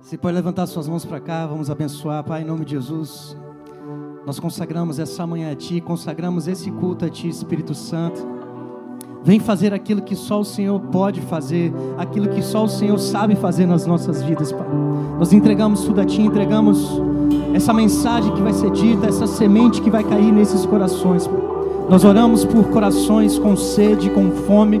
Você pode levantar suas mãos para cá, vamos abençoar, Pai, em nome de Jesus. Nós consagramos essa manhã a Ti, consagramos esse culto a Ti, Espírito Santo. Vem fazer aquilo que só o Senhor pode fazer, aquilo que só o Senhor sabe fazer nas nossas vidas, Pai. Nós entregamos tudo a Ti, entregamos essa mensagem que vai ser dita, essa semente que vai cair nesses corações, Pai. Nós oramos por corações com sede, com fome,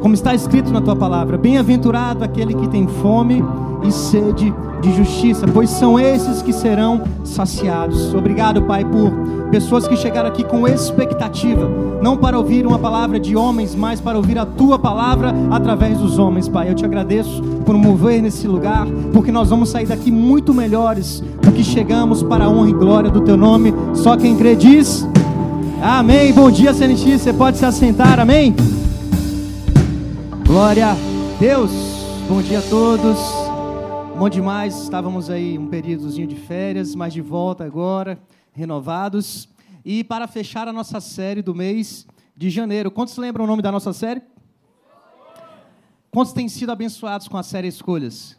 como está escrito na Tua palavra. Bem-aventurado aquele que tem fome e sede de justiça, pois são esses que serão saciados. Obrigado, Pai, por pessoas que chegaram aqui com expectativa, não para ouvir uma palavra de homens, mas para ouvir a tua palavra através dos homens, Pai. Eu te agradeço por mover nesse lugar, porque nós vamos sair daqui muito melhores do que chegamos para a honra e glória do teu nome. Só quem crê diz. Amém. Bom dia, CNX. Você pode se assentar. Amém. Glória a Deus. Bom dia a todos. Bom demais, estávamos aí um períodozinho de férias, mas de volta agora, renovados. E para fechar a nossa série do mês de janeiro, quantos lembram o nome da nossa série? Quantos têm sido abençoados com a série Escolhas?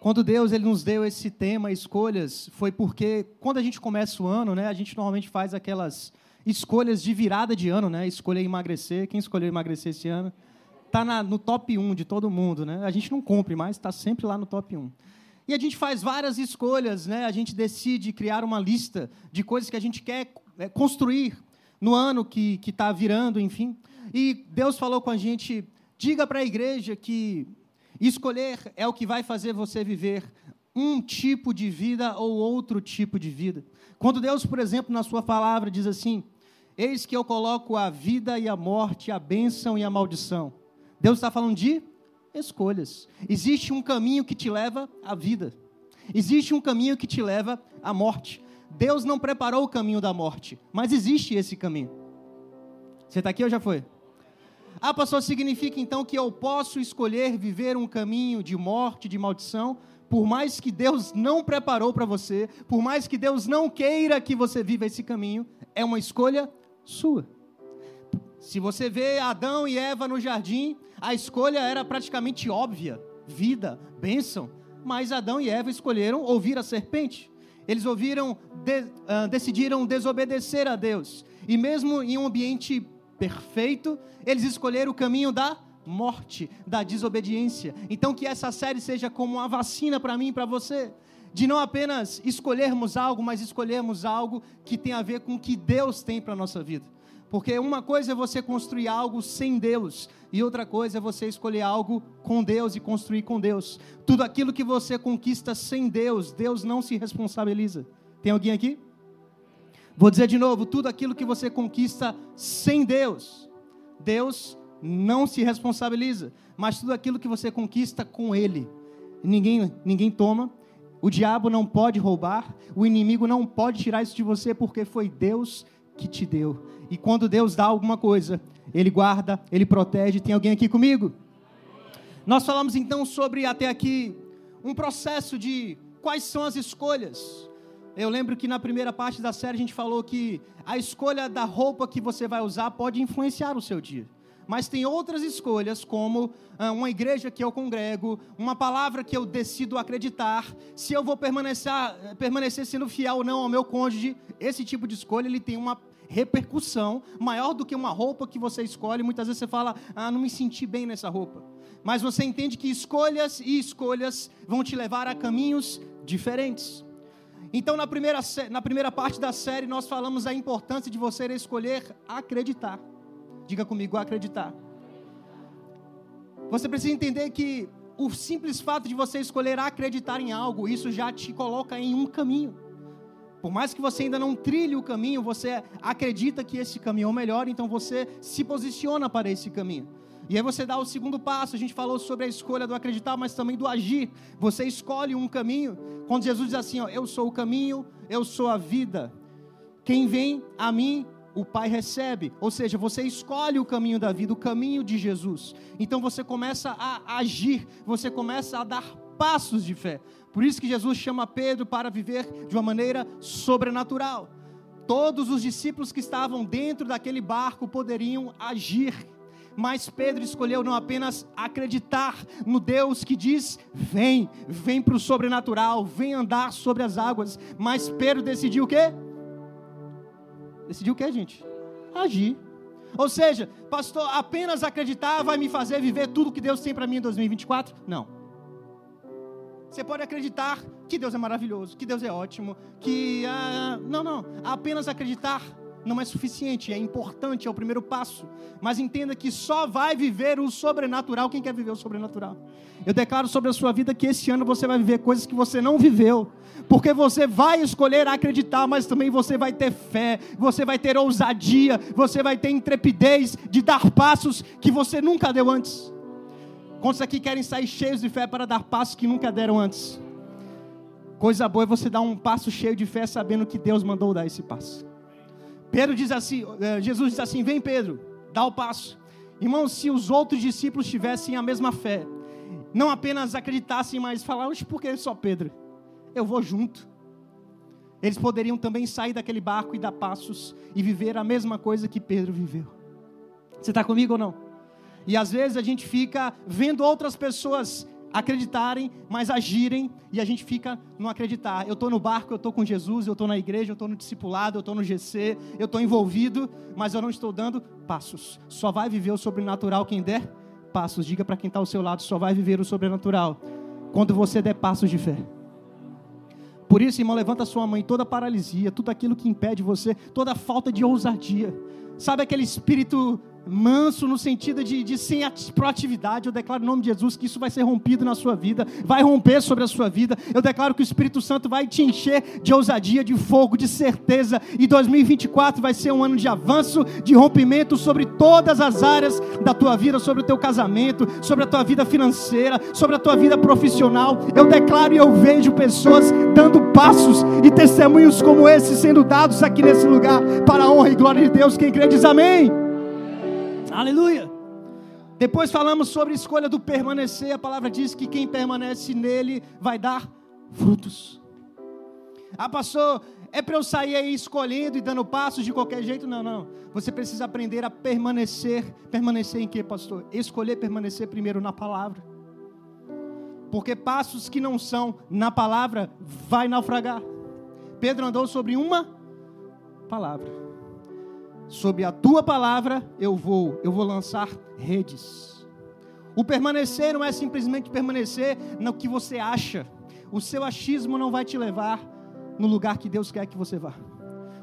Quando Deus ele nos deu esse tema Escolhas, foi porque quando a gente começa o ano, né, a gente normalmente faz aquelas escolhas de virada de ano, né? Escolher emagrecer. Quem escolheu emagrecer esse ano? Está no top 1 de todo mundo, né? A gente não cumpre, mas está sempre lá no top 1. E a gente faz várias escolhas, né? A gente decide criar uma lista de coisas que a gente quer é, construir no ano que está virando, enfim. E Deus falou com a gente: diga para a igreja que escolher é o que vai fazer você viver um tipo de vida ou outro tipo de vida. Quando Deus, por exemplo, na Sua palavra diz assim: Eis que eu coloco a vida e a morte, a bênção e a maldição. Deus está falando de escolhas. Existe um caminho que te leva à vida. Existe um caminho que te leva à morte. Deus não preparou o caminho da morte, mas existe esse caminho. Você está aqui ou já foi? Ah, pastor, significa então que eu posso escolher viver um caminho de morte, de maldição, por mais que Deus não preparou para você, por mais que Deus não queira que você viva esse caminho, é uma escolha sua. Se você vê Adão e Eva no jardim, a escolha era praticamente óbvia: vida, bênção. Mas Adão e Eva escolheram ouvir a serpente. Eles ouviram, de, uh, decidiram desobedecer a Deus. E mesmo em um ambiente perfeito, eles escolheram o caminho da morte, da desobediência. Então que essa série seja como uma vacina para mim e para você, de não apenas escolhermos algo, mas escolhermos algo que tem a ver com o que Deus tem para nossa vida. Porque uma coisa é você construir algo sem Deus, e outra coisa é você escolher algo com Deus e construir com Deus. Tudo aquilo que você conquista sem Deus, Deus não se responsabiliza. Tem alguém aqui? Vou dizer de novo: tudo aquilo que você conquista sem Deus, Deus não se responsabiliza. Mas tudo aquilo que você conquista com Ele, ninguém, ninguém toma, o diabo não pode roubar, o inimigo não pode tirar isso de você, porque foi Deus que te deu. E quando Deus dá alguma coisa, Ele guarda, Ele protege. Tem alguém aqui comigo? Nós falamos então sobre até aqui um processo de quais são as escolhas. Eu lembro que na primeira parte da série a gente falou que a escolha da roupa que você vai usar pode influenciar o seu dia. Mas tem outras escolhas, como ah, uma igreja que eu congrego, uma palavra que eu decido acreditar, se eu vou permanecer, permanecer sendo fiel ou não ao meu cônjuge. Esse tipo de escolha ele tem uma repercussão maior do que uma roupa que você escolhe. Muitas vezes você fala, ah, não me senti bem nessa roupa. Mas você entende que escolhas e escolhas vão te levar a caminhos diferentes. Então, na primeira, na primeira parte da série, nós falamos da importância de você escolher acreditar. Diga comigo, acreditar. Você precisa entender que o simples fato de você escolher acreditar em algo, isso já te coloca em um caminho. Por mais que você ainda não trilhe o caminho, você acredita que esse caminho é o melhor, então você se posiciona para esse caminho. E aí você dá o segundo passo. A gente falou sobre a escolha do acreditar, mas também do agir. Você escolhe um caminho. Quando Jesus diz assim: ó, Eu sou o caminho, eu sou a vida. Quem vem a mim, o Pai recebe. Ou seja, você escolhe o caminho da vida, o caminho de Jesus. Então você começa a agir, você começa a dar passos de fé. Por isso que Jesus chama Pedro para viver de uma maneira sobrenatural. Todos os discípulos que estavam dentro daquele barco poderiam agir, Mas Pedro escolheu não apenas acreditar no Deus que diz: vem, vem para o sobrenatural, vem andar sobre as águas. Mas Pedro decidiu o quê? Decidiu o quê, gente? Agir. Ou seja, pastor, apenas acreditar vai me fazer viver tudo que Deus tem para mim em 2024? Não. Você pode acreditar que Deus é maravilhoso, que Deus é ótimo, que. Ah, não, não. Apenas acreditar não é suficiente, é importante, é o primeiro passo. Mas entenda que só vai viver o sobrenatural quem quer viver o sobrenatural. Eu declaro sobre a sua vida que esse ano você vai viver coisas que você não viveu. Porque você vai escolher acreditar, mas também você vai ter fé, você vai ter ousadia, você vai ter intrepidez de dar passos que você nunca deu antes. Quantos aqui querem sair cheios de fé para dar passos que nunca deram antes? Coisa boa é você dar um passo cheio de fé sabendo que Deus mandou dar esse passo. Pedro diz assim, eh, Jesus diz assim: Vem, Pedro, dá o passo. Irmão, se os outros discípulos tivessem a mesma fé, não apenas acreditassem, mas falaram, por que só Pedro? Eu vou junto. Eles poderiam também sair daquele barco e dar passos e viver a mesma coisa que Pedro viveu. Você está comigo ou não? E às vezes a gente fica vendo outras pessoas acreditarem, mas agirem, e a gente fica no acreditar. Eu estou no barco, eu estou com Jesus, eu estou na igreja, eu estou no discipulado, eu estou no GC, eu estou envolvido, mas eu não estou dando passos. Só vai viver o sobrenatural quem der passos. Diga para quem está ao seu lado, só vai viver o sobrenatural quando você der passos de fé. Por isso, irmão, levanta sua mãe, toda paralisia, tudo aquilo que impede você, toda falta de ousadia. Sabe aquele espírito manso no sentido de, de sem proatividade. Eu declaro em nome de Jesus que isso vai ser rompido na sua vida, vai romper sobre a sua vida. Eu declaro que o Espírito Santo vai te encher de ousadia, de fogo, de certeza. E 2024 vai ser um ano de avanço, de rompimento sobre todas as áreas da tua vida, sobre o teu casamento, sobre a tua vida financeira, sobre a tua vida profissional. Eu declaro e eu vejo pessoas dando passos e testemunhos como esse sendo dados aqui nesse lugar para a honra e glória de Deus. Quem crê diz amém. Aleluia. Depois falamos sobre a escolha do permanecer. A palavra diz que quem permanece nele vai dar frutos. Ah, pastor, é para eu sair aí escolhendo e dando passos de qualquer jeito? Não, não. Você precisa aprender a permanecer. Permanecer em quê, pastor? Escolher permanecer primeiro na palavra. Porque passos que não são na palavra vai naufragar. Pedro andou sobre uma palavra sobre a tua palavra eu vou, eu vou lançar redes. O permanecer não é simplesmente permanecer no que você acha. O seu achismo não vai te levar no lugar que Deus quer que você vá.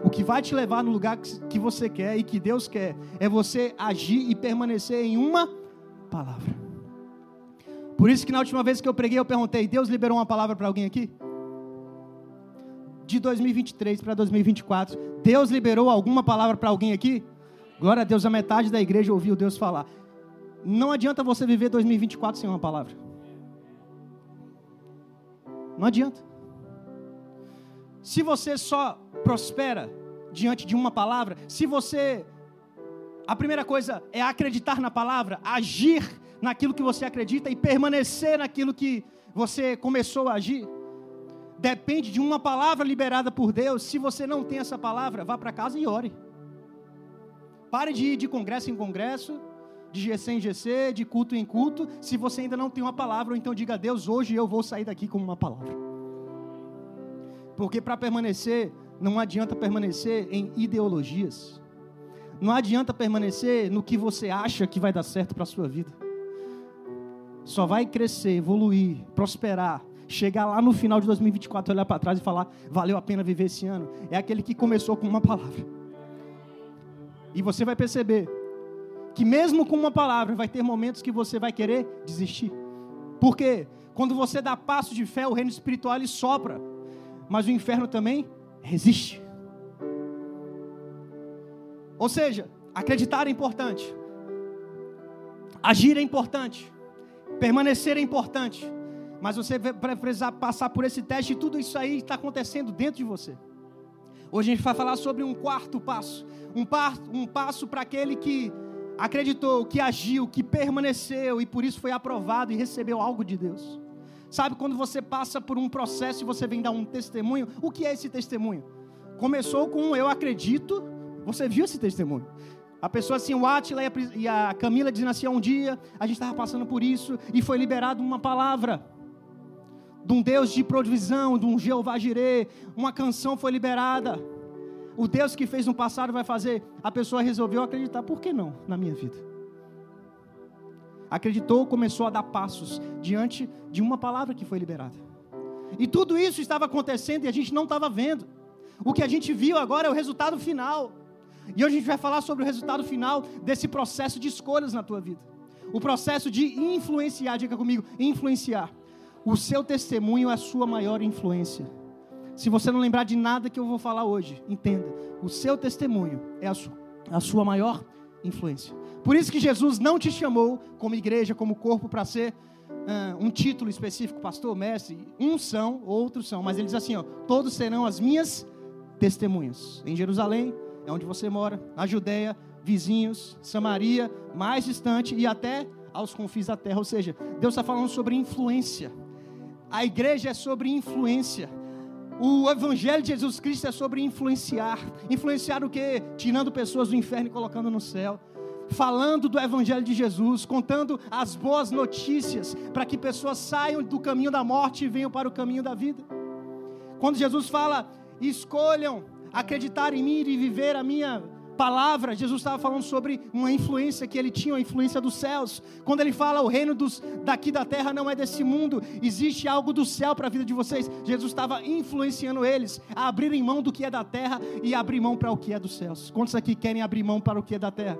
O que vai te levar no lugar que você quer e que Deus quer é você agir e permanecer em uma palavra. Por isso que na última vez que eu preguei eu perguntei: Deus liberou uma palavra para alguém aqui? De 2023 para 2024, Deus liberou alguma palavra para alguém aqui? Glória a Deus, a metade da igreja ouviu Deus falar. Não adianta você viver 2024 sem uma palavra. Não adianta. Se você só prospera diante de uma palavra, se você. A primeira coisa é acreditar na palavra, agir naquilo que você acredita e permanecer naquilo que você começou a agir depende de uma palavra liberada por Deus. Se você não tem essa palavra, vá para casa e ore. Pare de ir de congresso em congresso, de GC em GC, de culto em culto, se você ainda não tem uma palavra, então diga a Deus, hoje eu vou sair daqui com uma palavra. Porque para permanecer, não adianta permanecer em ideologias. Não adianta permanecer no que você acha que vai dar certo para a sua vida. Só vai crescer, evoluir, prosperar chegar lá no final de 2024, olhar para trás e falar: valeu a pena viver esse ano, é aquele que começou com uma palavra. E você vai perceber que, mesmo com uma palavra, vai ter momentos que você vai querer desistir. Por quê? Quando você dá passo de fé, o reino espiritual ele sopra, mas o inferno também resiste. Ou seja, acreditar é importante, agir é importante, permanecer é importante, mas você vai precisar passar por esse teste e tudo isso aí está acontecendo dentro de você. Hoje a gente vai falar sobre um quarto passo. Um, par, um passo para aquele que acreditou, que agiu, que permaneceu e por isso foi aprovado e recebeu algo de Deus. Sabe quando você passa por um processo e você vem dar um testemunho? O que é esse testemunho? Começou com um eu acredito, você viu esse testemunho. A pessoa assim, o Átila e a Camila dizendo assim, um dia a gente estava passando por isso e foi liberado uma palavra de um Deus de provisão, de um Jeová Jirê, uma canção foi liberada. O Deus que fez no passado vai fazer. A pessoa resolveu acreditar, por que não na minha vida? Acreditou, começou a dar passos diante de uma palavra que foi liberada. E tudo isso estava acontecendo e a gente não estava vendo. O que a gente viu agora é o resultado final. E hoje a gente vai falar sobre o resultado final desse processo de escolhas na tua vida. O processo de influenciar, diga comigo, influenciar. O seu testemunho é a sua maior influência. Se você não lembrar de nada que eu vou falar hoje, entenda, o seu testemunho é a sua, a sua maior influência. Por isso que Jesus não te chamou como igreja, como corpo, para ser uh, um título específico, pastor, mestre. Uns são, outros são, mas ele diz assim: ó, todos serão as minhas testemunhas. Em Jerusalém, é onde você mora, na Judéia, vizinhos, Samaria, mais distante e até aos confins da terra. Ou seja, Deus está falando sobre influência. A igreja é sobre influência. O evangelho de Jesus Cristo é sobre influenciar. Influenciar o quê? Tirando pessoas do inferno e colocando no céu. Falando do evangelho de Jesus, contando as boas notícias para que pessoas saiam do caminho da morte e venham para o caminho da vida. Quando Jesus fala, escolham acreditar em mim e viver a minha palavra, Jesus estava falando sobre uma influência que ele tinha, a influência dos céus. Quando ele fala o reino dos, daqui da terra não é desse mundo, existe algo do céu para a vida de vocês. Jesus estava influenciando eles a abrirem mão do que é da terra e abrir mão para o que é dos céus. Quantos aqui querem abrir mão para o que é da terra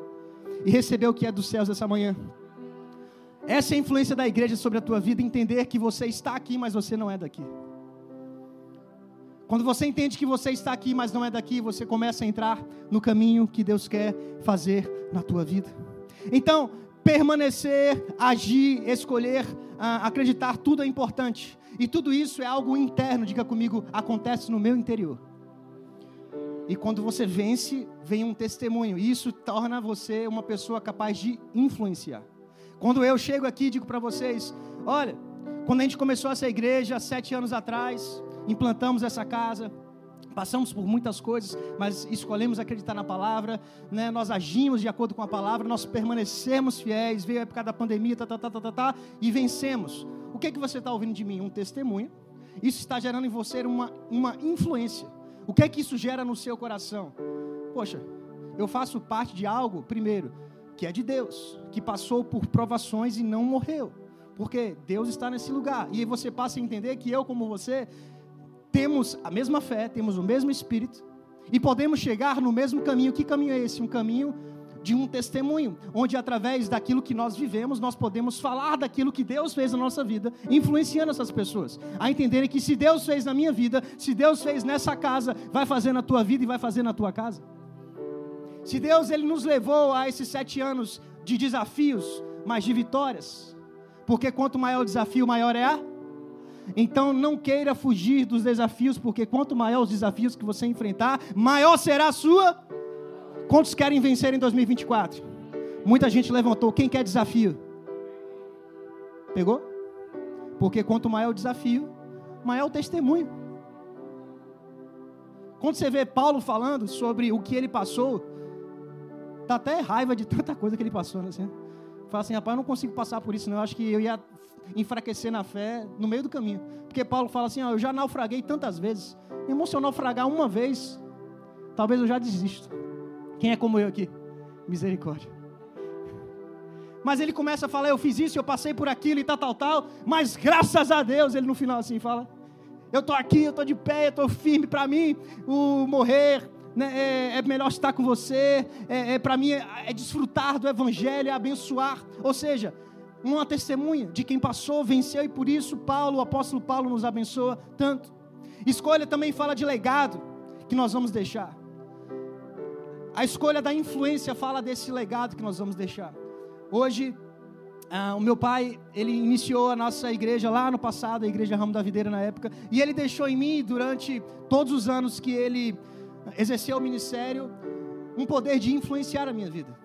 e receber o que é dos céus essa manhã? Essa é a influência da igreja sobre a tua vida, entender que você está aqui, mas você não é daqui. Quando você entende que você está aqui, mas não é daqui, você começa a entrar no caminho que Deus quer fazer na tua vida. Então, permanecer, agir, escolher, ah, acreditar, tudo é importante. E tudo isso é algo interno, diga comigo, acontece no meu interior. E quando você vence, vem um testemunho. E isso torna você uma pessoa capaz de influenciar. Quando eu chego aqui e digo para vocês: olha, quando a gente começou essa igreja sete anos atrás, implantamos essa casa, passamos por muitas coisas, mas escolhemos acreditar na palavra, né? nós agimos de acordo com a palavra, nós permanecemos fiéis, veio a época da pandemia, tá, tá, tá, tá, tá, tá e vencemos. O que, é que você está ouvindo de mim? Um testemunho. Isso está gerando em você uma, uma influência. O que é que isso gera no seu coração? Poxa, eu faço parte de algo, primeiro, que é de Deus, que passou por provações e não morreu. Porque Deus está nesse lugar. E você passa a entender que eu, como você, temos a mesma fé, temos o mesmo espírito e podemos chegar no mesmo caminho. Que caminho é esse? Um caminho de um testemunho, onde através daquilo que nós vivemos, nós podemos falar daquilo que Deus fez na nossa vida, influenciando essas pessoas a entenderem que se Deus fez na minha vida, se Deus fez nessa casa, vai fazer na tua vida e vai fazer na tua casa. Se Deus ele nos levou a esses sete anos de desafios, mas de vitórias, porque quanto maior o desafio, maior é a então não queira fugir dos desafios, porque quanto maior os desafios que você enfrentar, maior será a sua. Quantos querem vencer em 2024? Muita gente levantou. Quem quer desafio? Pegou? Porque quanto maior o desafio, maior o testemunho. Quando você vê Paulo falando sobre o que ele passou, dá até raiva de tanta coisa que ele passou, né? Fala assim, rapaz, eu não consigo passar por isso, não. Eu acho que eu ia enfraquecer na fé no meio do caminho. Porque Paulo fala assim: ó, eu já naufraguei tantas vezes. Irmão, se eu naufragar uma vez, talvez eu já desisto. Quem é como eu aqui? Misericórdia. Mas ele começa a falar: eu fiz isso, eu passei por aquilo e tal, tal, tal. Mas graças a Deus, ele no final assim fala: eu estou aqui, eu estou de pé, eu estou firme. Para mim, o morrer né, é, é, melhor estar com você. É, é para mim é, é desfrutar do Evangelho, é abençoar. Ou seja, uma testemunha de quem passou, venceu e por isso Paulo, o apóstolo Paulo nos abençoa tanto. Escolha também fala de legado que nós vamos deixar. A escolha da influência fala desse legado que nós vamos deixar. Hoje, ah, o meu pai, ele iniciou a nossa igreja lá no passado, a igreja Ramo da Videira na época, e ele deixou em mim, durante todos os anos que ele exerceu o ministério, um poder de influenciar a minha vida.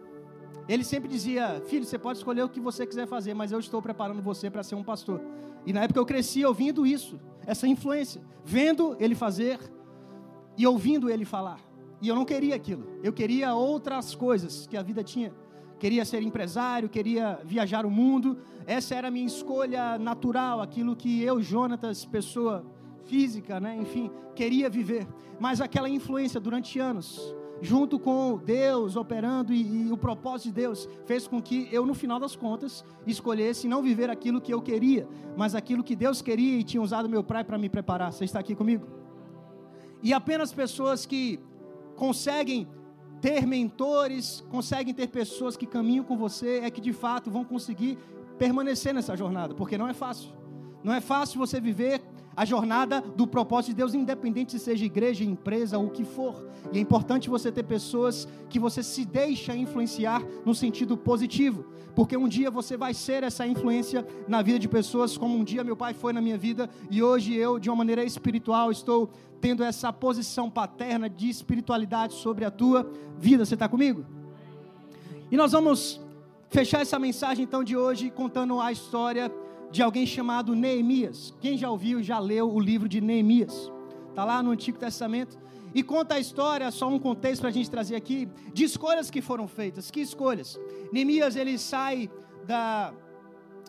Ele sempre dizia: Filho, você pode escolher o que você quiser fazer, mas eu estou preparando você para ser um pastor. E na época eu cresci ouvindo isso, essa influência, vendo ele fazer e ouvindo ele falar. E eu não queria aquilo. Eu queria outras coisas que a vida tinha. Queria ser empresário, queria viajar o mundo. Essa era a minha escolha natural, aquilo que eu, Jonatas, pessoa física, né, enfim, queria viver. Mas aquela influência durante anos, junto com Deus operando e, e, o propósito de Deus, fez com que eu, no final das contas, escolhesse não viver aquilo que eu queria, mas aquilo que Deus queria e tinha usado meu pai para me preparar. Você está aqui comigo? E apenas pessoas que conseguem ter mentores, conseguem ter pessoas que caminham com você, é que de fato vão conseguir permanecer nessa jornada, porque não é fácil. Não é fácil você viver a jornada do propósito de Deus, independente se seja igreja, empresa o que for. E é importante você ter pessoas que você se deixa influenciar no sentido positivo, porque um dia você vai ser essa influência na vida de pessoas, como um dia meu pai foi na minha vida, e hoje eu, de uma maneira espiritual, estou tendo essa posição paterna de espiritualidade sobre a tua vida. Você está comigo? E nós vamos fechar essa mensagem então de hoje contando a história de alguém chamado Neemias. Quem já ouviu, já leu o livro de Neemias? Está lá no Antigo Testamento. E conta a história, só um contexto para a gente trazer aqui, de escolhas que foram feitas. Que escolhas? Neemias, ele sai da,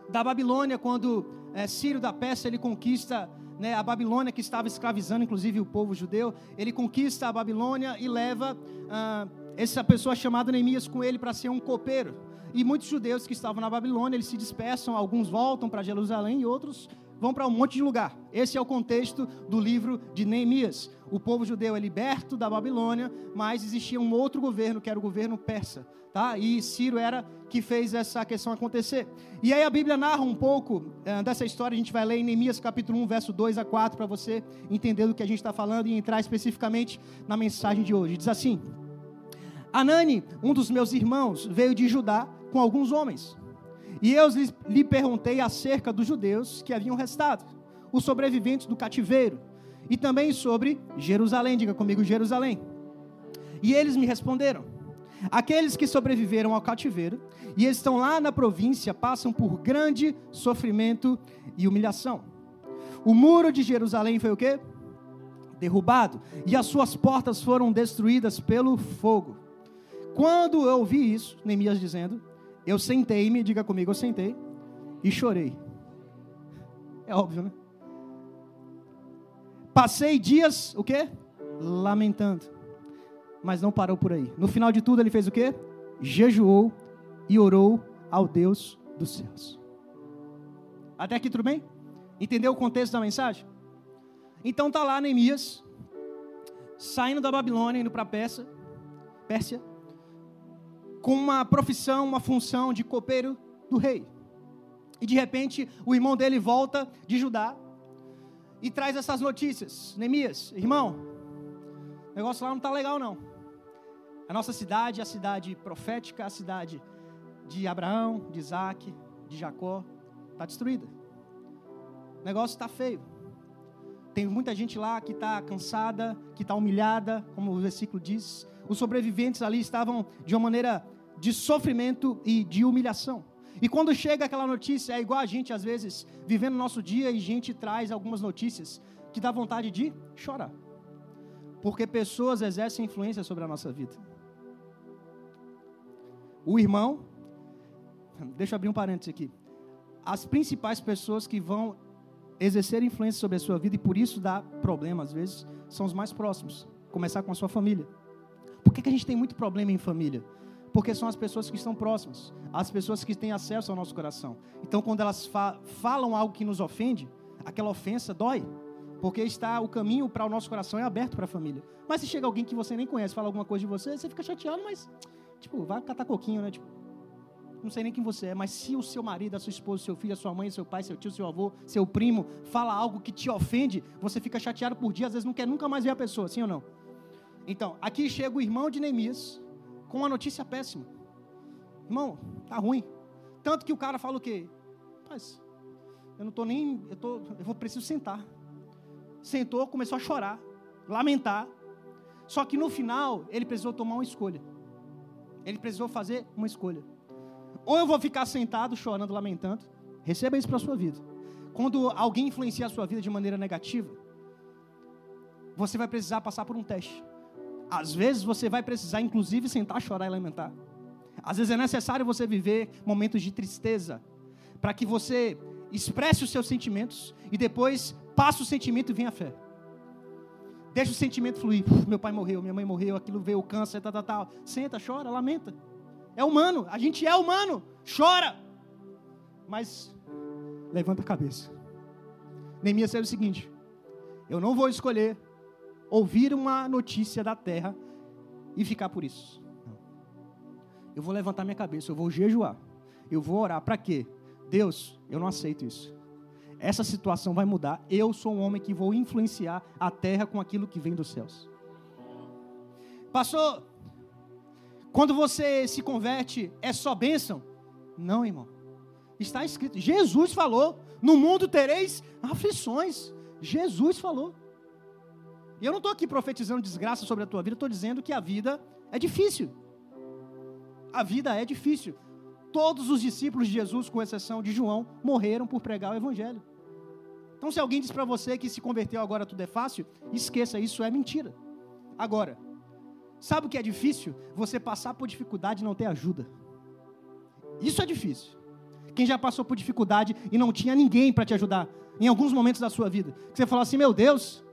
da Babilônia quando é, Ciro da Pérsia, ele conquista né, a Babilônia, que estava escravizando inclusive o povo judeu. Ele conquista a Babilônia e leva ah, essa pessoa chamada Neemias com ele para ser um copeiro. E muitos judeus que estavam na Babilônia, eles se dispersam, alguns voltam para Jerusalém e outros vão para um monte de lugar. Esse é o contexto do livro de Neemias. O povo judeu é liberto da Babilônia, mas existia um outro governo, que era o governo persa. Tá? E Ciro era que fez essa questão acontecer. E aí a Bíblia narra um pouco é, dessa história, a gente vai ler em Neemias capítulo 1, verso 2 a 4, para você entender do que a gente está falando e entrar especificamente na mensagem de hoje. Diz assim: Anani, um dos meus irmãos, veio de Judá com alguns homens. E eu lhe perguntei acerca dos judeus que haviam restado, os sobreviventes do cativeiro, e também sobre Jerusalém, diga comigo, Jerusalém. E eles me responderam: aqueles que sobreviveram ao cativeiro e estão lá na província passam por grande sofrimento e humilhação. O muro de Jerusalém foi o quê? Derrubado, e as suas portas foram destruídas pelo fogo. Quando eu ouvi isso, Neemias dizendo, eu sentei-me, diga comigo, eu sentei e chorei. É óbvio, né? Passei dias, o quê? Lamentando. Mas não parou por aí. No final de tudo, ele fez o quê? Jejuou e orou ao Deus dos céus. Até aqui tudo bem? Entendeu o contexto da mensagem? Então tá lá Neemias, saindo da Babilônia, indo para Pérsia, Pérsia, com uma profissão, uma função de copeiro do rei. E de repente, o irmão dele volta de Judá e traz essas notícias. Neemias, irmão, o negócio lá não está legal não. A nossa cidade, a cidade profética, a cidade de Abraão, de Isaac, de Jacó, está destruída. O negócio está feio. Tem muita gente lá que está cansada, que está humilhada, como o versículo diz. Os sobreviventes ali estavam de uma maneira de sofrimento e de humilhação. E quando chega aquela notícia, é igual a gente às vezes vivendo nosso dia e gente traz algumas notícias que dá vontade de chorar. Porque pessoas exercem influência sobre a nossa vida. O irmão, deixa eu abrir um parênteses aqui. As principais pessoas que vão exercer influência sobre a sua vida e por isso dá problema às vezes, são os mais próximos. Começar com a sua família. Por que, que a gente tem muito problema em família? Porque são as pessoas que estão próximas, as pessoas que têm acesso ao nosso coração. Então, quando elas fa falam algo que nos ofende, aquela ofensa dói. Porque está o caminho para o nosso coração é aberto para a família. Mas se chega alguém que você nem conhece, fala alguma coisa de você, você fica chateado, mas tipo, vai catar coquinho, né? Tipo, não sei nem quem você é, mas se o seu marido, a sua esposa, seu filho, a sua mãe, seu pai, seu tio, seu avô, seu primo fala algo que te ofende, você fica chateado por dia, às vezes não quer nunca mais ver a pessoa, sim ou não? Então, aqui chega o irmão de Neemias, com uma notícia péssima. Irmão, tá ruim. Tanto que o cara fala o quê? Mas eu não estou nem. Eu, tô, eu vou preciso sentar. Sentou, começou a chorar, lamentar. Só que no final, ele precisou tomar uma escolha. Ele precisou fazer uma escolha. Ou eu vou ficar sentado, chorando, lamentando. Receba isso para sua vida. Quando alguém influencia a sua vida de maneira negativa, você vai precisar passar por um teste. Às vezes você vai precisar, inclusive, sentar, chorar e lamentar. Às vezes é necessário você viver momentos de tristeza, para que você expresse os seus sentimentos e depois passe o sentimento e venha a fé. Deixa o sentimento fluir. Meu pai morreu, minha mãe morreu, aquilo veio o câncer, tal, tal, tal. Senta, chora, lamenta. É humano, a gente é humano, chora. Mas levanta a cabeça. Neemias sabe o seguinte: eu não vou escolher ouvir uma notícia da terra e ficar por isso. Eu vou levantar minha cabeça, eu vou jejuar, eu vou orar. Para quê? Deus, eu não aceito isso. Essa situação vai mudar. Eu sou um homem que vou influenciar a terra com aquilo que vem dos céus. Passou. Quando você se converte, é só bênção? Não, irmão. Está escrito. Jesus falou: No mundo tereis aflições. Jesus falou. E eu não estou aqui profetizando desgraça sobre a tua vida, estou dizendo que a vida é difícil. A vida é difícil. Todos os discípulos de Jesus, com exceção de João, morreram por pregar o Evangelho. Então, se alguém diz para você que se converteu agora tudo é fácil, esqueça, isso é mentira. Agora, sabe o que é difícil? Você passar por dificuldade e não ter ajuda. Isso é difícil. Quem já passou por dificuldade e não tinha ninguém para te ajudar em alguns momentos da sua vida, que você falou assim: meu Deus,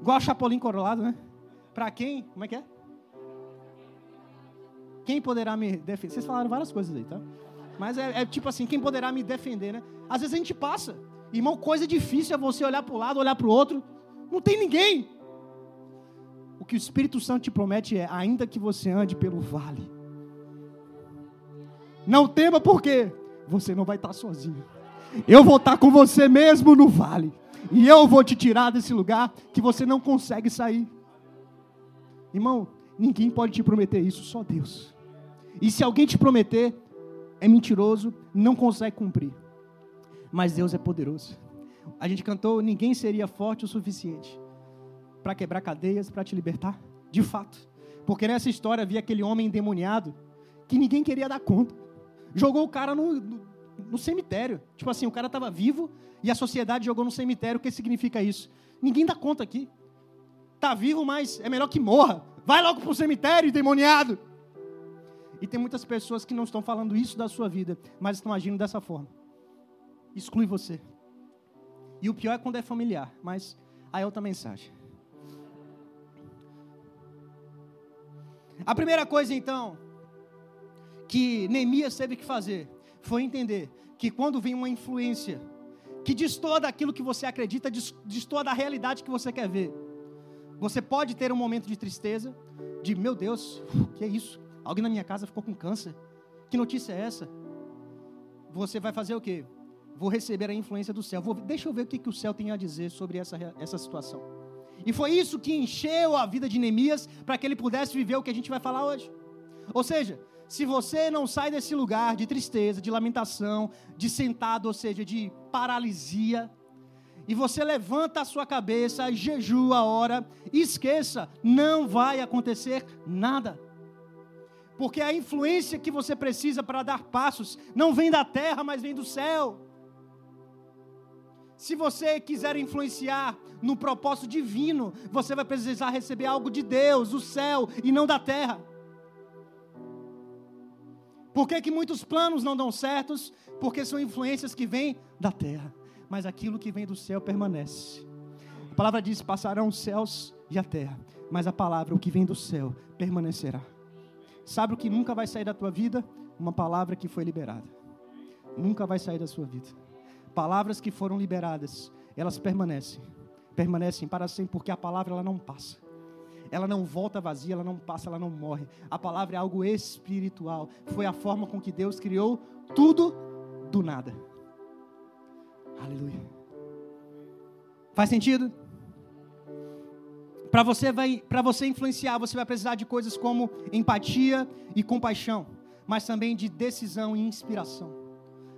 igual a Chapolin Corolado, né? Para quem? Como é que é? Quem poderá me defender? Vocês falaram várias coisas aí, tá? Mas é, é, tipo assim, quem poderá me defender, né? Às vezes a gente passa. Irmão, coisa difícil é você olhar para o lado, olhar para o outro. Não tem ninguém. O que o Espírito Santo te promete é, ainda que você ande pelo vale. Não tema porque você não vai estar sozinho. Eu vou estar com você mesmo no vale. E eu vou te tirar desse lugar que você não consegue sair. Irmão, ninguém pode te prometer isso, só Deus. E se alguém te prometer, é mentiroso, não consegue cumprir. Mas Deus é poderoso. A gente cantou: ninguém seria forte o suficiente para quebrar cadeias, para te libertar. De fato. Porque nessa história havia aquele homem endemoniado que ninguém queria dar conta. Jogou o cara no, no, cemitério. Tipo assim, o cara estava vivo e a sociedade jogou no cemitério. O que significa isso? Ninguém dá conta aqui. Está vivo, mas é melhor que morra. Vai logo para o cemitério, endemoniado. E tem muitas pessoas que não estão falando isso da sua vida, mas estão agindo dessa forma. Exclui você. E o pior é quando é familiar, mas aí é outra mensagem. A primeira coisa, então, que Neemias teve que fazer foi entender que quando vem uma influência que destoa daquilo que você acredita, destoa da realidade que você quer ver, você pode ter um momento de tristeza, de meu Deus, que é isso? Alguém na minha casa ficou com câncer. Que notícia é essa? Você vai fazer o quê? Vou receber a influência do céu. Vou, deixa eu ver o que, que o céu tem a dizer sobre essa, essa situação. E foi isso que encheu a vida de Neemias para que ele pudesse viver o que a gente vai falar hoje. Ou seja, se você não sai desse lugar de tristeza, de lamentação, de sentado, ou seja, de paralisia, e você levanta a sua cabeça, jejua a hora, esqueça, não vai acontecer nada. Porque a influência que você precisa para dar passos não vem da terra, mas vem do céu. Se você quiser influenciar no propósito divino, você vai precisar receber algo de Deus, do céu, e não da terra. Por que, que muitos planos não dão certos? Porque são influências que vêm da terra, mas aquilo que vem do céu permanece. A palavra diz: passarão os céus e a terra, mas a palavra, o que vem do céu, permanecerá. Sabe o que nunca vai sair da tua vida? Uma palavra que foi liberada. Nunca vai sair da sua vida. Palavras que foram liberadas, elas permanecem. Permanecem para sempre, porque a palavra ela não passa. Ela não volta vazia, ela não passa, ela não morre. A palavra é algo espiritual. Foi a forma com que Deus criou tudo do nada. Aleluia. Faz sentido? Para você, vai, você influenciar, você vai precisar de coisas como empatia e compaixão, mas também de decisão e inspiração.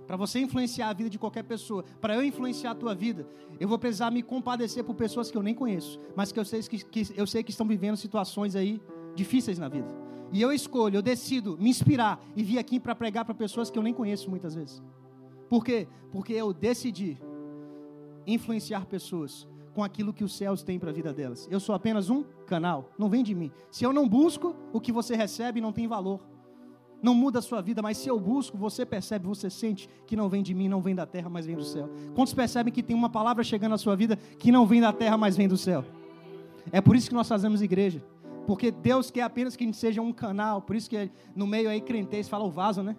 Para você influenciar a vida de qualquer pessoa, para eu influenciar a tua vida, eu vou precisar me compadecer por pessoas que eu nem conheço, mas que eu sei que, que, eu sei que estão vivendo situações aí difíceis na vida. E eu escolho, eu decido me inspirar e vir aqui para pregar para pessoas que eu nem conheço muitas vezes. Por quê? Porque eu decidi influenciar pessoas com aquilo que os céus têm para a vida delas. Eu sou apenas um canal, não vem de mim. Se eu não busco, o que você recebe não tem valor. Não muda a sua vida, mas se eu busco, você percebe, você sente que não vem de mim, não vem da terra, mas vem do céu. Quantos percebem que tem uma palavra chegando na sua vida que não vem da terra, mas vem do céu? É por isso que nós fazemos igreja. Porque Deus quer apenas que a gente seja um canal. Por isso que no meio aí crentez fala o vaso, né?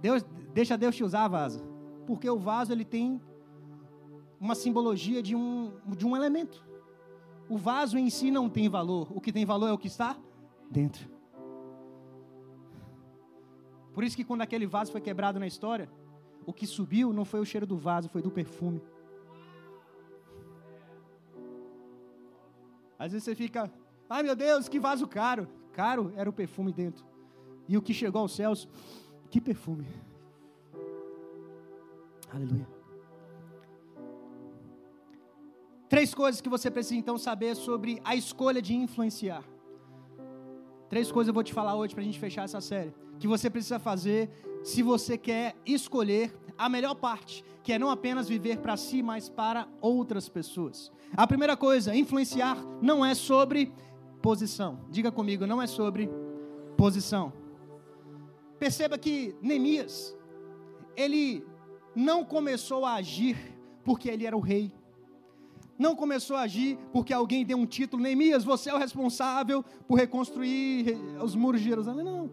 Deus, deixa Deus te usar, vaso. Porque o vaso ele tem uma simbologia de um, de um elemento. O vaso em si não tem valor. O que tem valor é o que está dentro. Por isso que quando aquele vaso foi quebrado na história, o que subiu não foi o cheiro do vaso, foi do perfume. Às vezes você fica, ai meu Deus, que vaso caro. Caro era o perfume dentro. E o que chegou aos céus, que perfume. Aleluia. Três coisas que você precisa então saber sobre a escolha de influenciar. Três coisas eu vou te falar hoje para a gente fechar essa série. Que você precisa fazer se você quer escolher a melhor parte, que é não apenas viver para si, mas para outras pessoas. A primeira coisa, influenciar não é sobre posição. Diga comigo, não é sobre posição. Perceba que Neemias, ele não começou a agir porque ele era o rei não começou a agir porque alguém deu um título, Neemias, você é o responsável por reconstruir os muros de Jerusalém. Não.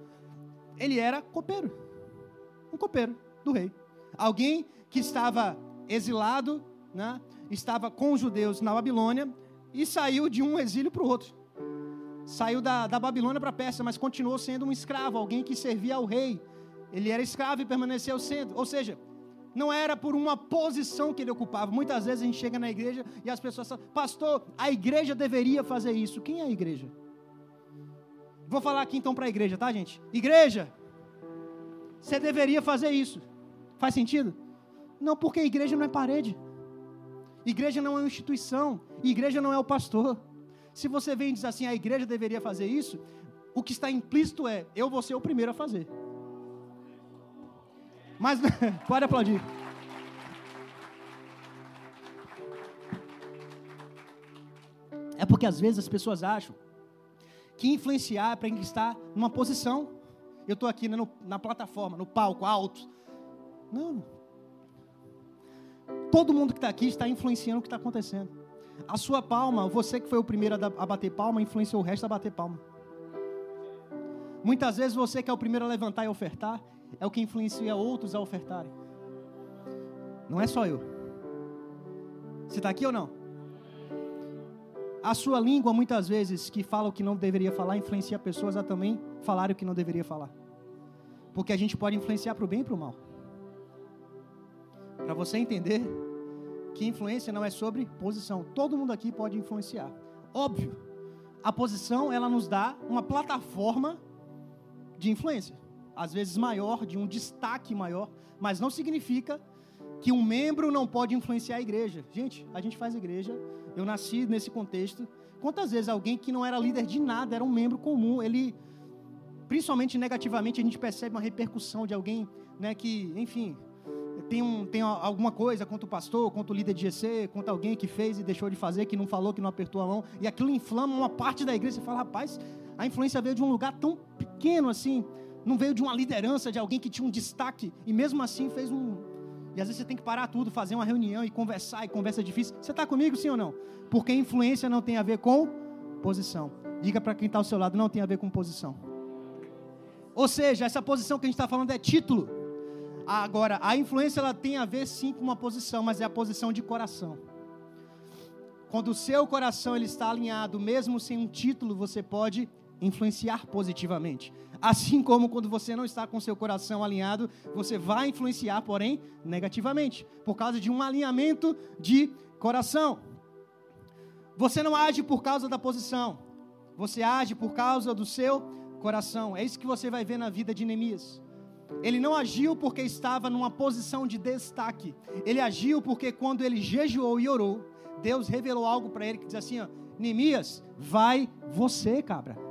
Ele era copeiro. Um copeiro do rei. Alguém que estava exilado, né, estava com os judeus na Babilônia e saiu de um exílio para o outro. Saiu da, da Babilônia para a Pérsia, mas continuou sendo um escravo, alguém que servia ao rei. Ele era escravo e permaneceu sendo. Ou seja, não era por uma posição que ele ocupava. Muitas vezes a gente chega na igreja e as pessoas falam, pastor, a igreja deveria fazer isso. Quem é a igreja? Vou falar aqui então para a igreja, tá, gente? Igreja, você deveria fazer isso. Faz sentido? Não, porque a igreja não é parede. Igreja não é uma instituição. Igreja não é o pastor. Se você vem e diz assim, a igreja deveria fazer isso, o que está implícito é, eu vou ser o primeiro a fazer. Mas pode aplaudir. É porque às vezes as pessoas acham que influenciar é para quem está numa posição. Eu estou aqui no, na plataforma, no palco alto. Não. Todo mundo que está aqui está influenciando o que está acontecendo. A sua palma, você que foi o primeiro a bater palma, influenciou o resto a bater palma. Muitas vezes você que é o primeiro a levantar e ofertar, é o que influencia outros a ofertarem. Não é só eu. Você está aqui ou não? A sua língua, muitas vezes, que fala o que não deveria falar, influencia pessoas a também falar o que não deveria falar. Porque a gente pode influenciar para o bem e para o mal. Para você entender que influência não é sobre posição. Todo mundo aqui pode influenciar. Óbvio, a posição ela nos dá uma plataforma de influência às vezes maior, de um destaque maior, mas não significa que um membro não pode influenciar a igreja. Gente, a gente faz igreja, eu nasci nesse contexto. Quantas vezes alguém que não era líder de nada, era um membro comum, ele, principalmente negativamente, a gente percebe uma repercussão de alguém né, que, enfim, tem, um, tem alguma coisa contra o pastor, contra o líder de GC, contra alguém que fez e deixou de fazer, que não falou, que não apertou a mão, e aquilo inflama uma parte da igreja. Você fala, rapaz, a influência veio de um lugar tão pequeno assim, não veio de uma liderança, de alguém que tinha um destaque, e mesmo assim fez um. E às vezes você tem que parar tudo, fazer uma reunião e conversar, e conversa difícil. Você está comigo, sim ou não? Porque influência não tem a ver com posição. Diga para quem está ao seu lado, não tem a ver com posição. Ou seja, essa posição que a gente está falando é título. Agora, a influência ela tem a ver sim com uma posição, mas é a posição de coração. Quando o seu coração ele está alinhado, mesmo sem um título, você pode influenciar positivamente. Assim como quando você não está com seu coração alinhado, você vai influenciar, porém, negativamente, por causa de um alinhamento de coração. Você não age por causa da posição, você age por causa do seu coração. É isso que você vai ver na vida de Neemias. Ele não agiu porque estava numa posição de destaque. Ele agiu porque quando ele jejuou e orou, Deus revelou algo para ele que diz assim: ó, Neemias, vai você, cabra.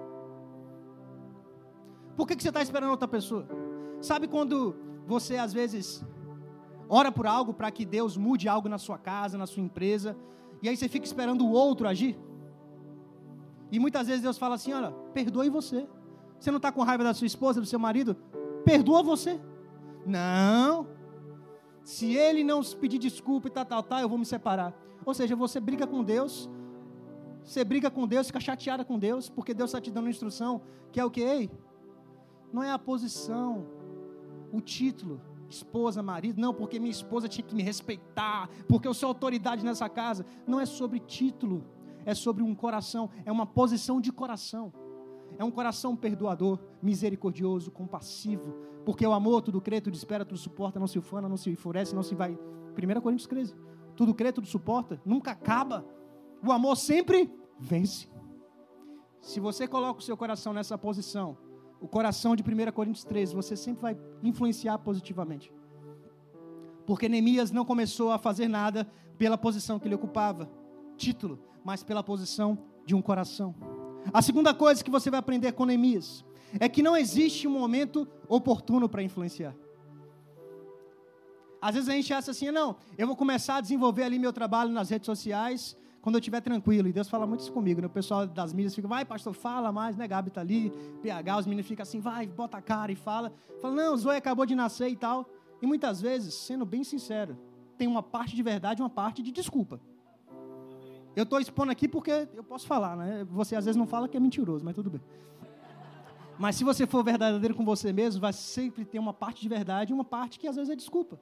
Por que, que você está esperando outra pessoa? Sabe quando você às vezes ora por algo para que Deus mude algo na sua casa, na sua empresa, e aí você fica esperando o outro agir. E muitas vezes Deus fala assim: olha, perdoe você. Você não está com raiva da sua esposa, do seu marido? Perdoa você. Não. Se ele não pedir desculpa e tal, tal, tal, eu vou me separar. Ou seja, você briga com Deus, você briga com Deus, fica chateada com Deus, porque Deus está te dando uma instrução, que é o que? Ei, não é a posição, o título, esposa, marido, não, porque minha esposa tinha que me respeitar, porque eu sou autoridade nessa casa. Não é sobre título, é sobre um coração, é uma posição de coração. É um coração perdoador, misericordioso, compassivo, porque o amor tudo crê, tudo espera, tudo suporta, não se ufana, não se enfurece, não se vai. 1 Coríntios 13. Tudo crê, tudo suporta, nunca acaba. O amor sempre vence. Se você coloca o seu coração nessa posição, o coração de 1 Coríntios 13, você sempre vai influenciar positivamente. Porque Neemias não começou a fazer nada pela posição que ele ocupava, título, mas pela posição de um coração. A segunda coisa que você vai aprender com Neemias é que não existe um momento oportuno para influenciar. Às vezes a gente acha assim, não, eu vou começar a desenvolver ali meu trabalho nas redes sociais quando eu estiver tranquilo. E Deus fala muito isso comigo, né? O pessoal das mídias fica, vai pastor, fala mais, né? Gabi está ali, PH, os meninos ficam assim, vai, bota a cara e fala. Fala, não, Zoe acabou de nascer e tal. E muitas vezes, sendo bem sincero, tem uma parte de verdade e uma parte de desculpa. Eu estou expondo aqui porque eu posso falar, né? Você às vezes não fala que é mentiroso, mas tudo bem. Mas se você for verdadeiro com você mesmo, vai sempre ter uma parte de verdade e uma parte que às vezes é desculpa.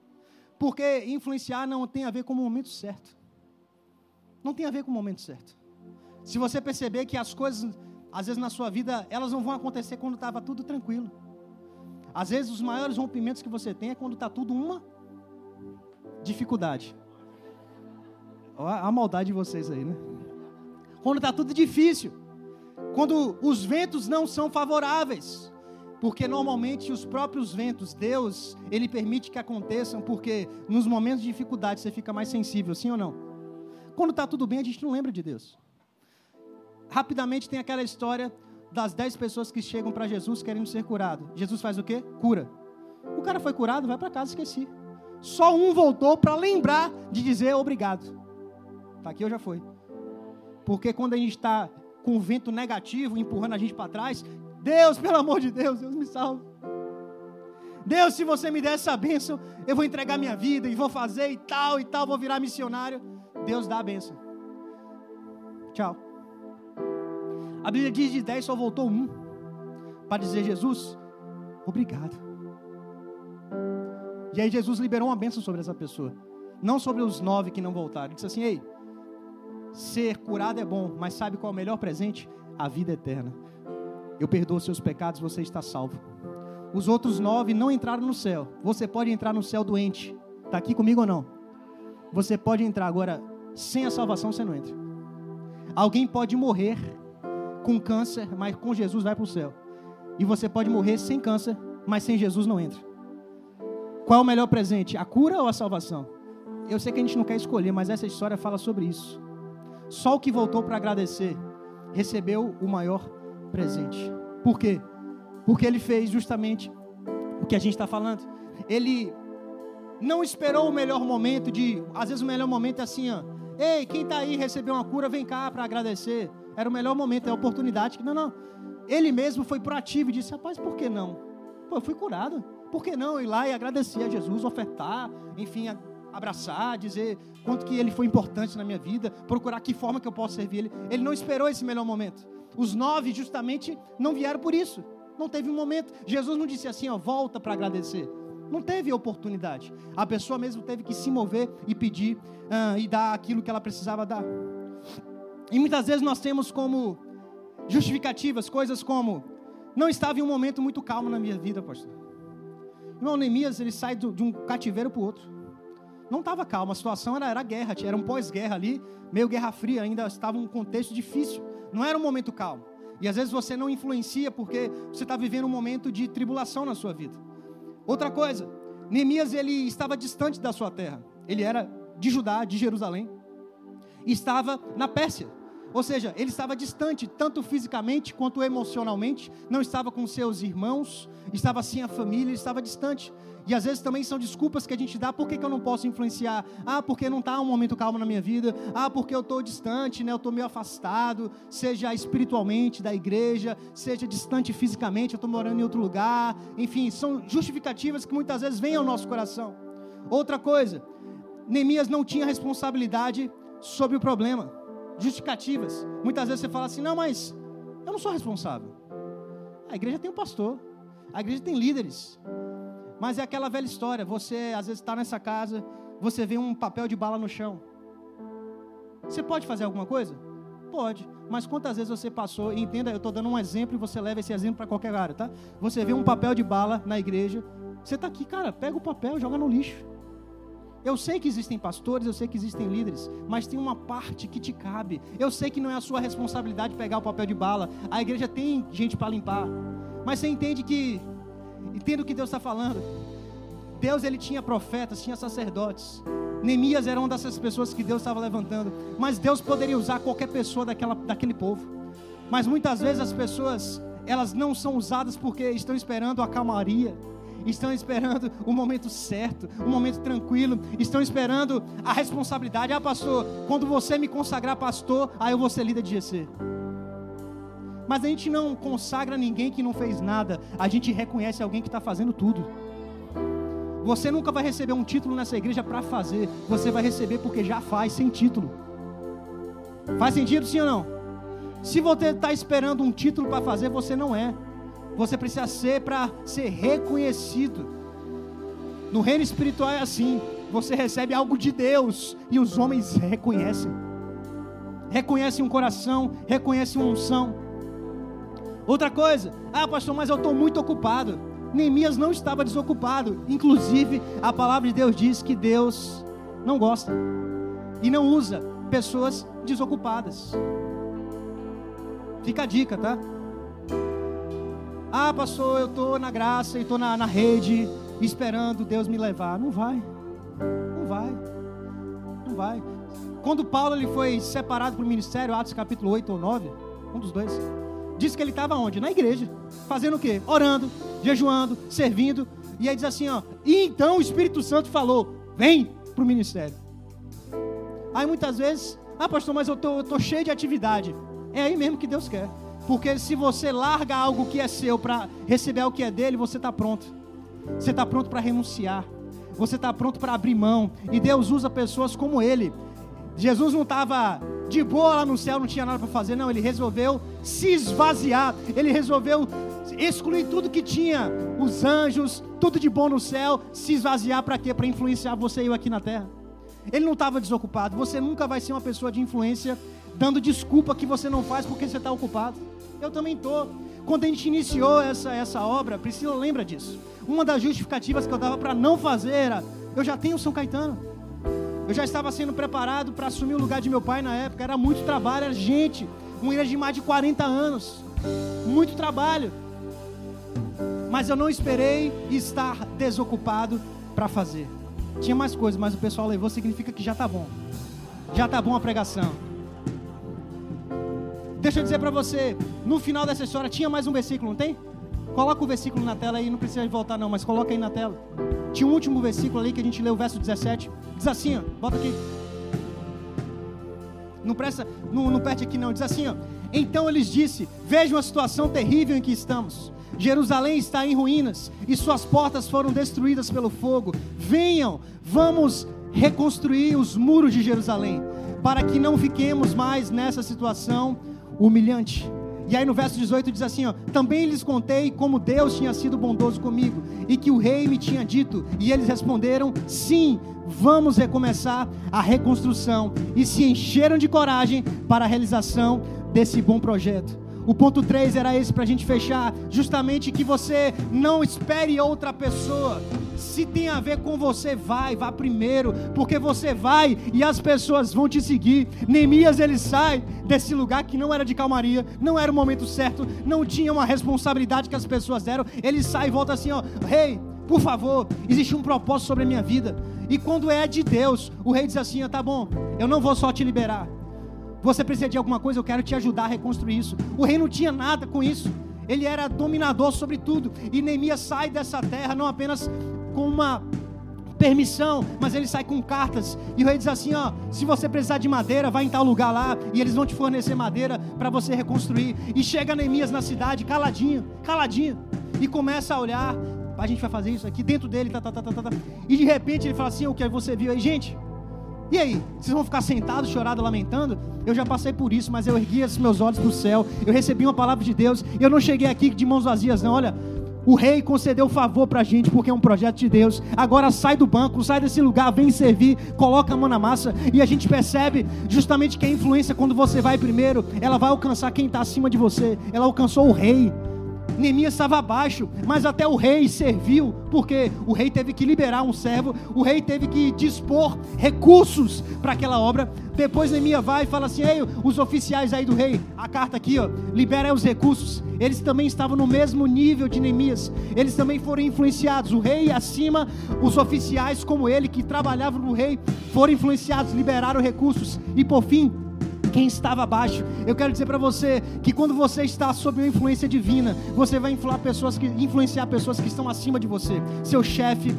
Porque influenciar não tem a ver com o momento certo. Não tem a ver com o momento certo. Se você perceber que as coisas, às vezes na sua vida, elas não vão acontecer quando estava tudo tranquilo. Às vezes os maiores rompimentos que você tem é quando está tudo uma dificuldade. Olha a maldade de vocês aí, né? Quando está tudo difícil. Quando os ventos não são favoráveis. Porque normalmente os próprios ventos, Deus, Ele permite que aconteçam, porque nos momentos de dificuldade você fica mais sensível, sim ou não? Quando está tudo bem, a gente não lembra de Deus. Rapidamente tem aquela história das dez pessoas que chegam para Jesus querendo ser curado. Jesus faz o quê? Cura. O cara foi curado, vai para casa, esqueci. Só um voltou para lembrar de dizer obrigado. Está aqui ou já foi? Porque quando a gente está com o vento negativo empurrando a gente para trás, Deus, pelo amor de Deus, Deus me salve. Deus, se você me der essa bênção, eu vou entregar minha vida e vou fazer e tal e tal, vou virar missionário. Deus dá a bênção. Tchau. A Bíblia diz de 10 só voltou um para dizer: Jesus, obrigado. E aí Jesus liberou uma bênção sobre essa pessoa, não sobre os nove que não voltaram. Ele disse assim: Ei, Ser curado é bom, mas sabe qual é o melhor presente? A vida eterna. Eu perdoo seus pecados, você está salvo. Os outros nove não entraram no céu. Você pode entrar no céu doente. Está aqui comigo ou não? Você pode entrar agora. Sem a salvação você não entra. Alguém pode morrer com câncer, mas com Jesus vai para o céu. E você pode morrer sem câncer, mas sem Jesus não entra. Qual é o melhor presente? A cura ou a salvação? Eu sei que a gente não quer escolher, mas essa história fala sobre isso. Só o que voltou para agradecer recebeu o maior presente. Por quê? Porque ele fez justamente o que a gente está falando. Ele não esperou o melhor momento de. Às vezes o melhor momento é assim, ó. Ei, quem está aí recebeu uma cura, vem cá para agradecer. Era o melhor momento, é a oportunidade. Não, não. Ele mesmo foi proativo e disse: Rapaz, por que não? Pô, eu fui curado. Por que não ir lá e agradecer a Jesus, ofertar, enfim, abraçar, dizer quanto que ele foi importante na minha vida, procurar que forma que eu posso servir ele. Ele não esperou esse melhor momento. Os nove justamente não vieram por isso. Não teve um momento. Jesus não disse assim, ó, volta para agradecer. Não teve oportunidade. A pessoa mesmo teve que se mover e pedir uh, e dar aquilo que ela precisava dar. E muitas vezes nós temos como justificativas coisas como não estava em um momento muito calmo na minha vida, pastor. Irmão Neemias, ele sai de um cativeiro para o outro não estava calma, a situação era, era guerra, era um pós-guerra ali, meio guerra fria, ainda estava um contexto difícil, não era um momento calmo. E às vezes você não influencia porque você está vivendo um momento de tribulação na sua vida. Outra coisa, Neemias ele estava distante da sua terra, ele era de Judá, de Jerusalém, estava na Pérsia. Ou seja, ele estava distante, tanto fisicamente quanto emocionalmente, não estava com seus irmãos, estava sem a família, estava distante. E às vezes também são desculpas que a gente dá, por que, que eu não posso influenciar? Ah, porque não está um momento calmo na minha vida. Ah, porque eu estou distante, né? eu estou meio afastado, seja espiritualmente da igreja, seja distante fisicamente, eu estou morando em outro lugar. Enfim, são justificativas que muitas vezes vêm ao nosso coração. Outra coisa, Neemias não tinha responsabilidade sobre o problema. Justificativas. Muitas vezes você fala assim: não, mas eu não sou responsável. A igreja tem um pastor, a igreja tem líderes. Mas é aquela velha história: você às vezes está nessa casa, você vê um papel de bala no chão. Você pode fazer alguma coisa? Pode. Mas quantas vezes você passou, entenda, eu estou dando um exemplo e você leva esse exemplo para qualquer área, tá? Você vê um papel de bala na igreja, você está aqui, cara, pega o papel, joga no lixo. Eu sei que existem pastores, eu sei que existem líderes, mas tem uma parte que te cabe. Eu sei que não é a sua responsabilidade pegar o papel de bala. A igreja tem gente para limpar. Mas você entende que Entenda o que Deus está falando. Deus ele tinha profetas, tinha sacerdotes. Neemias era uma dessas pessoas que Deus estava levantando. Mas Deus poderia usar qualquer pessoa daquela, daquele povo. Mas muitas vezes as pessoas elas não são usadas porque estão esperando a calmaria, estão esperando o momento certo, o momento tranquilo, estão esperando a responsabilidade. Ah, pastor, quando você me consagrar pastor, aí eu vou ser líder de GC. Mas a gente não consagra ninguém que não fez nada, a gente reconhece alguém que está fazendo tudo. Você nunca vai receber um título nessa igreja para fazer, você vai receber porque já faz, sem título. Faz sentido sim ou não? Se você está esperando um título para fazer, você não é. Você precisa ser para ser reconhecido. No reino espiritual é assim: você recebe algo de Deus e os homens reconhecem. Reconhecem um coração, reconhecem uma unção. Outra coisa, ah, pastor, mas eu estou muito ocupado. Neemias não estava desocupado. Inclusive, a palavra de Deus diz que Deus não gosta e não usa pessoas desocupadas. Fica a dica, tá? Ah, pastor, eu estou na graça e estou na, na rede esperando Deus me levar. Não vai. Não vai. Não vai. Quando Paulo ele foi separado para o ministério, Atos capítulo 8 ou 9, um dos dois. Diz que ele estava onde? Na igreja. Fazendo o quê? Orando, jejuando, servindo. E aí diz assim, ó. E então o Espírito Santo falou: vem para o ministério. Aí muitas vezes, ah, pastor, mas eu tô, eu tô cheio de atividade. É aí mesmo que Deus quer. Porque se você larga algo que é seu para receber o que é dele, você está pronto. Você está pronto para renunciar. Você está pronto para abrir mão. E Deus usa pessoas como ele. Jesus não estava de boa lá no céu, não tinha nada para fazer, não. Ele resolveu se esvaziar, ele resolveu excluir tudo que tinha, os anjos, tudo de bom no céu, se esvaziar para quê? Para influenciar você e eu aqui na terra. Ele não estava desocupado. Você nunca vai ser uma pessoa de influência dando desculpa que você não faz porque você está ocupado. Eu também estou. Quando a gente iniciou essa, essa obra, Priscila lembra disso. Uma das justificativas que eu dava para não fazer era: eu já tenho São Caetano. Eu já estava sendo preparado para assumir o lugar de meu pai na época. Era muito trabalho, era gente. Uma igreja de mais de 40 anos. Muito trabalho. Mas eu não esperei estar desocupado para fazer. Tinha mais coisas, mas o pessoal levou, significa que já está bom. Já está bom a pregação. Deixa eu dizer para você, no final dessa história tinha mais um versículo, não tem? Coloca o versículo na tela aí, não precisa voltar não, mas coloca aí na tela. Tinha um último versículo ali que a gente leu, o verso 17. Diz assim, ó, bota aqui. Não presta, não, não perde aqui não. Diz assim, ó. Então eles disse: Vejam a situação terrível em que estamos. Jerusalém está em ruínas e suas portas foram destruídas pelo fogo. Venham, vamos reconstruir os muros de Jerusalém, para que não fiquemos mais nessa situação humilhante. E aí no verso 18 diz assim: ó, Também lhes contei como Deus tinha sido bondoso comigo e que o rei me tinha dito. E eles responderam: Sim, vamos recomeçar a reconstrução. E se encheram de coragem para a realização desse bom projeto. O ponto 3 era esse para a gente fechar, justamente que você não espere outra pessoa. Se tem a ver com você, vai, vá primeiro, porque você vai e as pessoas vão te seguir. Neemias ele sai desse lugar que não era de calmaria, não era o momento certo, não tinha uma responsabilidade que as pessoas deram. Ele sai e volta assim, ó, rei, hey, por favor, existe um propósito sobre a minha vida. E quando é de Deus, o rei diz assim: ó, tá bom, eu não vou só te liberar, Você precisa de alguma coisa, eu quero te ajudar a reconstruir isso. O rei não tinha nada com isso. Ele era dominador sobre tudo. E Neemias sai dessa terra não apenas com uma permissão, mas ele sai com cartas. E o rei diz assim: ó, se você precisar de madeira, vai em tal lugar lá e eles vão te fornecer madeira para você reconstruir. E chega Neemias na cidade, caladinho, caladinho, e começa a olhar. A gente vai fazer isso aqui dentro dele, tá, tá, tá, tá, tá. E de repente ele fala assim: o que você viu aí, gente? E aí, vocês vão ficar sentados, chorados, lamentando? Eu já passei por isso, mas eu ergui os meus olhos para o céu. Eu recebi uma palavra de Deus. Eu não cheguei aqui de mãos vazias, não. Olha, o rei concedeu favor para a gente porque é um projeto de Deus. Agora sai do banco, sai desse lugar, vem servir, coloca a mão na massa e a gente percebe justamente que a influência, quando você vai primeiro, ela vai alcançar quem está acima de você. Ela alcançou o rei. Neemias estava abaixo, mas até o rei serviu, porque o rei teve que liberar um servo, o rei teve que dispor recursos para aquela obra. Depois Neemias vai e fala assim: Ei, os oficiais aí do rei, a carta aqui, ó, libera os recursos. Eles também estavam no mesmo nível de Neemias, eles também foram influenciados. O rei acima, os oficiais como ele que trabalhavam no rei foram influenciados, liberaram recursos, e por fim, quem estava abaixo. Eu quero dizer para você que quando você está sob uma influência divina, você vai pessoas que, influenciar pessoas que estão acima de você, seu chefe,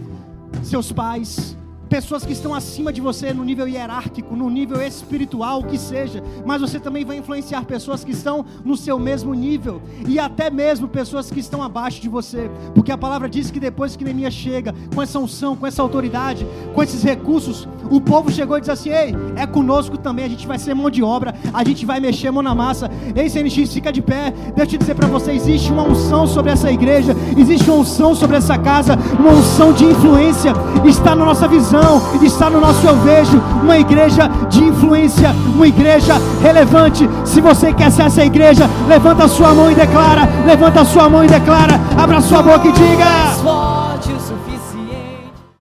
seus pais, pessoas que estão acima de você no nível hierárquico, no nível espiritual, o que seja, mas você também vai influenciar pessoas que estão no seu mesmo nível e até mesmo pessoas que estão abaixo de você, porque a palavra diz que depois que Neemias chega com essa unção, com essa autoridade, com esses recursos, o povo chegou e disse assim: Ei, é conosco também, a gente vai ser mão de obra, a gente vai mexer mão na massa. Ei, CNX, fica de pé, deixa eu te dizer para você: existe uma unção sobre essa igreja, existe uma unção sobre essa casa, uma unção de influência, está na nossa visão visão está no nosso eu vejo, uma igreja de influência, uma igreja relevante. Se você quer ser essa igreja, levanta a sua mão e declara, levanta a sua mão e declara, abra sua boca e diga.